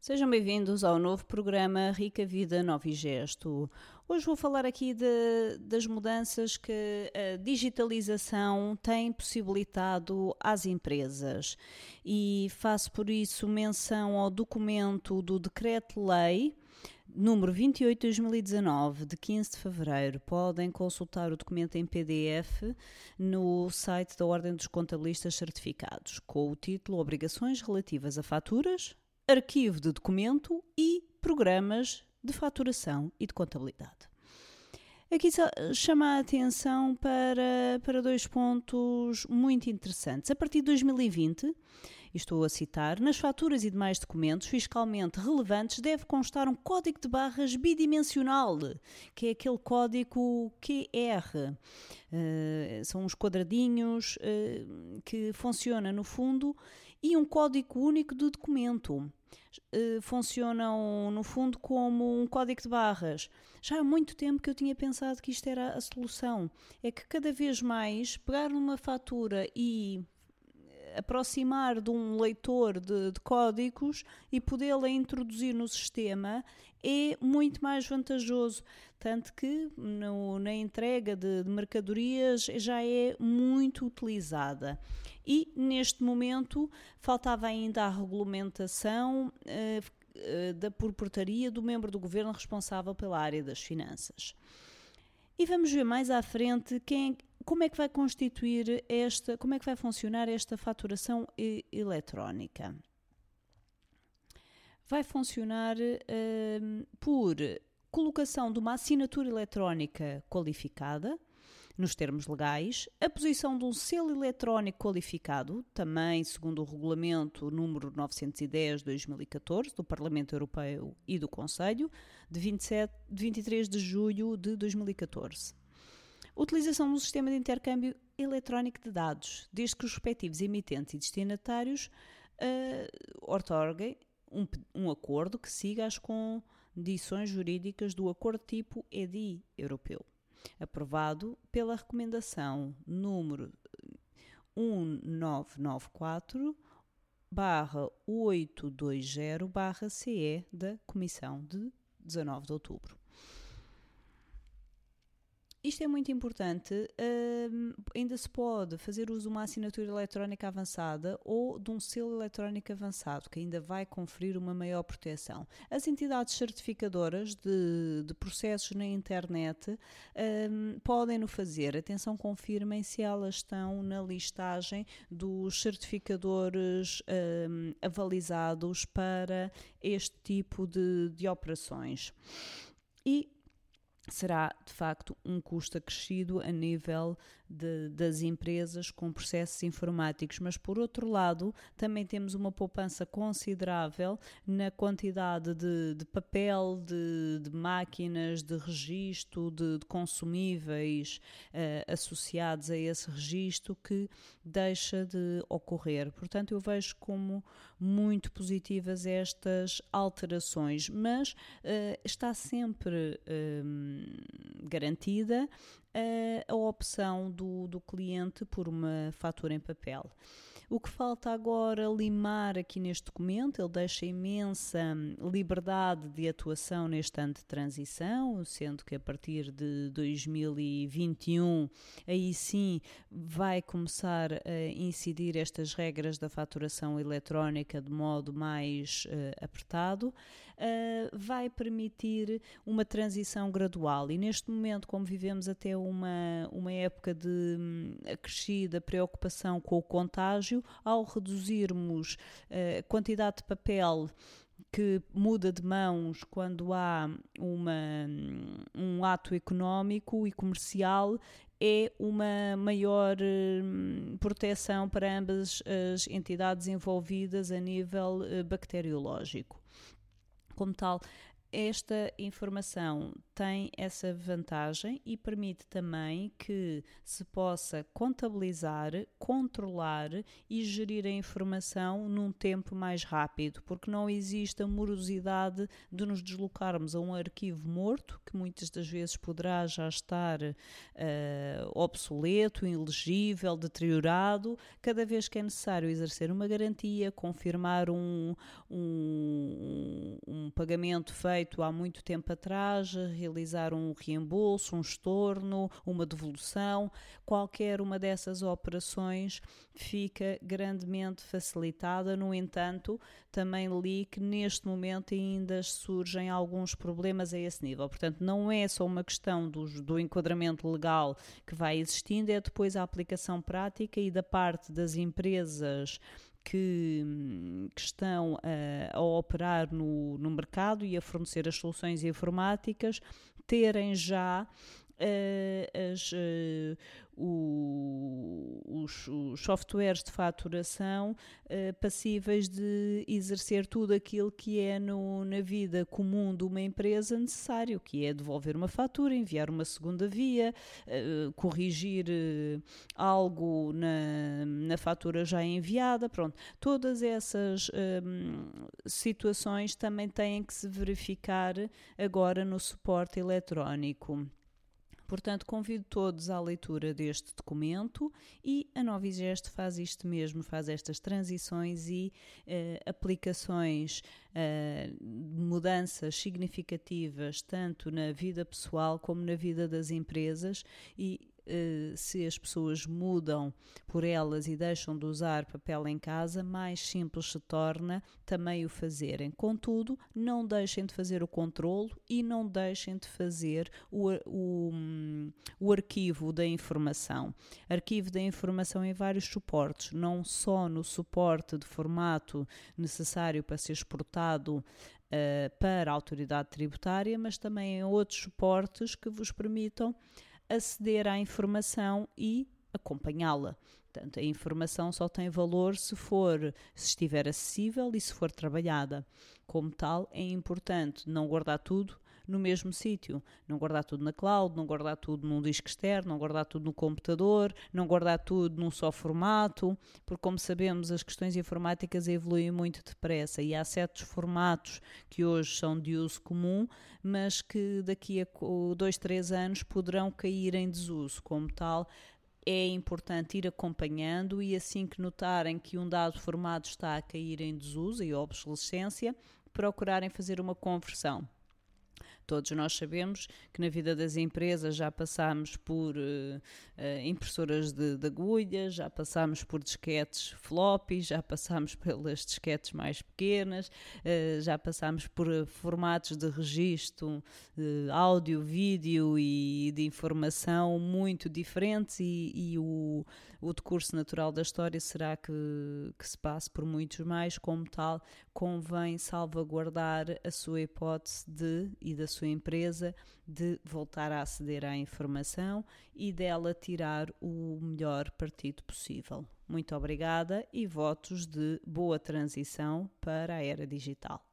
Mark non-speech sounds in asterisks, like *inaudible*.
Sejam bem-vindos ao novo programa Rica Vida Novo e Gesto. Hoje vou falar aqui de, das mudanças que a digitalização tem possibilitado às empresas e faço por isso menção ao documento do Decreto-Lei número 28 de 2019, de 15 de fevereiro. Podem consultar o documento em PDF no site da Ordem dos Contabilistas Certificados, com o título Obrigações relativas a faturas, arquivo de documento e programas de faturação e de contabilidade. Aqui chama a atenção para, para dois pontos muito interessantes. A partir de 2020, estou a citar, nas faturas e demais documentos fiscalmente relevantes deve constar um código de barras bidimensional, que é aquele código QR. Uh, são uns quadradinhos uh, que funciona no fundo e um código único de documento. Uh, funcionam, no fundo, como um código de barras. Já há muito tempo que eu tinha pensado que isto era a solução. É que cada vez mais pegar numa fatura e aproximar de um leitor de, de códigos e podê-la introduzir no sistema é muito mais vantajoso. Tanto que no, na entrega de, de, mercadorias já é muito utilizada. E neste momento faltava ainda a regulamentação. Uh, da por portaria do membro do governo responsável pela área das finanças. E vamos ver mais à frente quem, como é que vai constituir esta, como é que vai funcionar esta faturação eletrónica? Vai funcionar uh, por colocação de uma assinatura eletrónica qualificada, nos termos legais, a posição de um selo eletrónico qualificado, também segundo o regulamento número 910/2014 do Parlamento Europeu e do Conselho, de, 27, de 23 de julho de 2014 Utilização do sistema de intercâmbio eletrónico de dados, desde que os respectivos emitentes e destinatários uh, ortorguem um, um acordo que siga as condições jurídicas do acordo tipo EDI europeu, aprovado pela recomendação número 1994 barra 820 barra CE da Comissão de 19 de outubro. Isto é muito importante. Uh, ainda se pode fazer uso de uma assinatura eletrónica avançada ou de um selo eletrónico avançado, que ainda vai conferir uma maior proteção. As entidades certificadoras de, de processos na internet uh, podem no fazer. Atenção, confirmem se elas estão na listagem dos certificadores uh, avalizados para este tipo de, de operações. E será de facto um custo acrescido a nível de, das empresas com processos informáticos, mas por outro lado também temos uma poupança considerável na quantidade de, de papel, de, de, máquinas, de registro, de, consumíveis uh, associados a esse registro que deixa de ocorrer. Portanto, eu vejo como muito positivas estas alterações, mas uh, está sempre uh, garantida a, a opção do, do cliente por uma fatura em papel. O que falta agora limar aqui neste documento, ele deixa imensa liberdade de atuação neste ano de transição, sendo que a partir de 2021 aí sim vai começar a incidir estas regras da faturação eletrónica de modo mais uh, apertado, uh, vai permitir uma transição gradual e neste momento, como vivemos até uma, uma época de hum, acrescida preocupação com o contágio, ao reduzirmos eh, a quantidade de papel que muda de mãos quando há uma, um ato económico e comercial é uma maior hum, proteção para ambas as entidades envolvidas a nível eh, bacteriológico. Como tal, esta informação tem essa vantagem e permite também que se possa contabilizar, controlar e gerir a informação num tempo mais rápido, porque não existe a morosidade de nos deslocarmos a um arquivo morto, que muitas das vezes poderá já estar uh, obsoleto, ilegível, deteriorado, cada vez que é necessário exercer uma garantia, confirmar um, um um, pagamento feito há muito tempo atrás, realizar um reembolso, um estorno, uma devolução, qualquer uma dessas operações fica grandemente facilitada. No entanto, também li que neste momento ainda surgem alguns problemas a esse nível. Portanto, não é só uma questão do, enquadramento legal que vai existindo, é depois a aplicação prática e da parte das empresas que, que estão a, a operar no, no mercado e a fornecer as soluções informáticas terem já uh, as, uh, o, os, os, softwares de faturação uh, passíveis de exercer tudo aquilo que é no, na vida comum de uma empresa necessário, que é devolver uma fatura, enviar uma segunda via, uh, corrigir uh, algo na, na fatura já enviada, pronto. Todas essas situações também têm que se verificar agora no suporte eletrónico. Portanto, convido todos à leitura deste documento e a Novigest faz isto mesmo, faz estas transições e uh, aplicações, uh, mudanças significativas tanto na vida pessoal como na vida das empresas e eh, se as pessoas mudam por elas e deixam de usar papel em casa, mais simples se torna também o fazerem. Contudo, não deixem de fazer o controlo e não deixem de fazer o, o, o arquivo da informação. Arquivo da informação em vários suportes, não só no suporte de formato necessário para ser exportado Uh, para a autoridade tributária, mas também em outros suportes que vos permitam aceder à informação e acompanhá-la. Portanto, a informação só tem valor se for, se estiver acessível e se for trabalhada. Como tal, é importante não guardar tudo no mesmo sítio, não guardar tudo na cloud, não guardar tudo num disco externo, não guardar tudo no computador, não guardar tudo num só formato, porque como sabemos as questões informáticas evoluem muito depressa e há certos formatos que hoje são de uso comum, mas que daqui a dois, três anos poderão cair em desuso. Como tal, é importante ir acompanhando e assim que notarem que um dado formato está a cair em desuso e obsolescência, procurarem fazer uma conversão. Todos nós sabemos que na vida das empresas já passamos por uh, impressoras de, de agulha, já passamos por disquetes floppy, já passamos *laughs* pelas disquetes mais pequenas, uh, já passamos por formatos de registro, áudio, vídeo e de informação muito diferentes e, e o, o decurso natural da história será que, que se passe por muitos mais, como tal, convém salvaguardar a sua hipótese de e da sua empresa de voltar a aceder à informação e dela tirar o melhor partido possível. Muito obrigada e votos de boa transição para a era digital.